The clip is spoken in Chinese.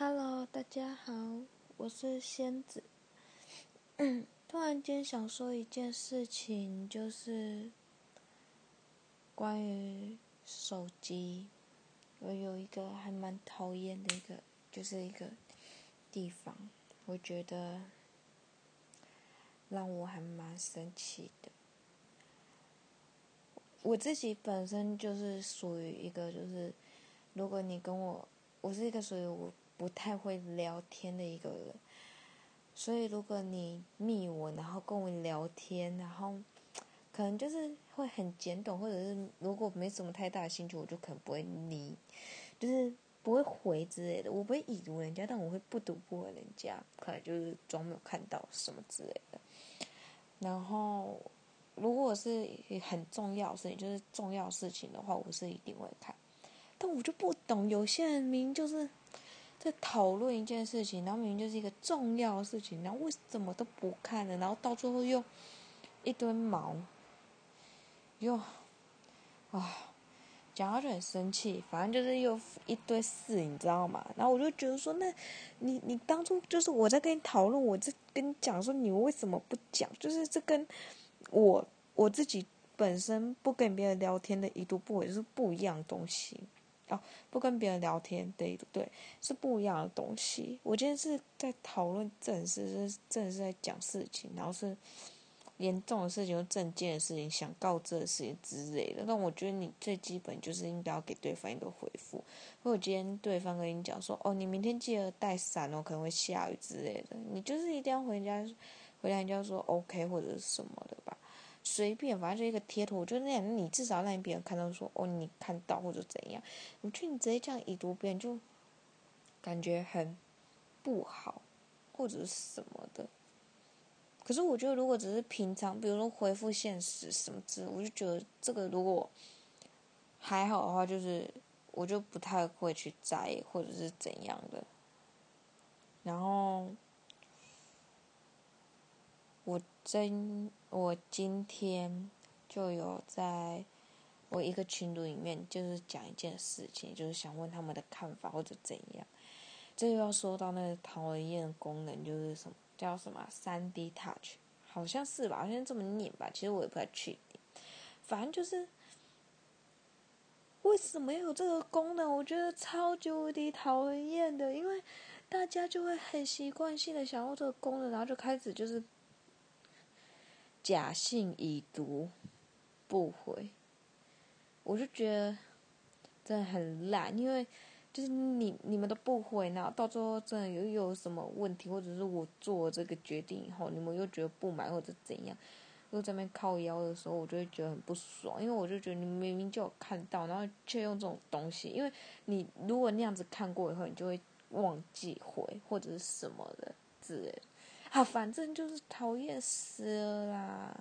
Hello，大家好，我是仙子。突然间想说一件事情，就是关于手机，我有一个还蛮讨厌的一个，就是一个地方，我觉得让我还蛮生气的。我自己本身就是属于一个，就是如果你跟我，我是一个属于我。不太会聊天的一个人，所以如果你密我，然后跟我聊天，然后可能就是会很简短，或者是如果没什么太大的兴趣，我就可能不会理，就是不会回之类的。我不会已读人家，但我会不读不回人家，可能就是装没有看到什么之类的。然后如果是很重要事情，就是重要事情的话，我是一定会看。但我就不懂，有些人明就是。在讨论一件事情，然后明明就是一个重要的事情，然后为什么都不看了？然后到最后又一堆毛，又啊，讲到就很生气。反正就是又一堆事，你知道吗？然后我就觉得说，那你你当初就是我在跟你讨论，我在跟你讲说，你为什么不讲？就是这跟我我自己本身不跟别人聊天的一度不回是不一样的东西。哦，不跟别人聊天，对对，是不一样的东西。我今天是在讨论正事，是正是在讲事情，然后是严重的事情、正件的事情、想告知的事情之类的。但我觉得你最基本就是应该要给对方一个回复。如果今天对方跟你讲说：“哦，你明天记得带伞哦，可能会下雨之类的。”你就是一定要回家，回家人家说 “OK” 或者什么的吧。随便，反正就一个贴图，我觉得那样，你至少让别人看到说，哦，你看到或者怎样。我觉得你直接这样已读别人，就感觉很不好，或者是什么的。可是我觉得，如果只是平常，比如说回复现实什么之类，我就觉得这个如果还好的话，就是我就不太会去在意或者是怎样的。然后。我真，我今天就有在我一个群组里面，就是讲一件事情，就是想问他们的看法或者怎样。这又要说到那个讨人厌的功能，就是什么叫什么三 D Touch，好像是吧？好像这么念吧？其实我也不太确定。反正就是为什么有这个功能？我觉得超级无敌讨人厌的，因为大家就会很习惯性的想要这个功能，然后就开始就是。假信已读不回，我就觉得真的很烂，因为就是你你们都不回，然后到最后真的又有什么问题，或者是我做这个决定以后，你们又觉得不满或者怎样，又在那边靠腰的时候，我就会觉得很不爽，因为我就觉得你明明就有看到，然后却用这种东西，因为你如果那样子看过以后，你就会忘记回或者是什么的之类。啊，反正就是讨厌死了啦。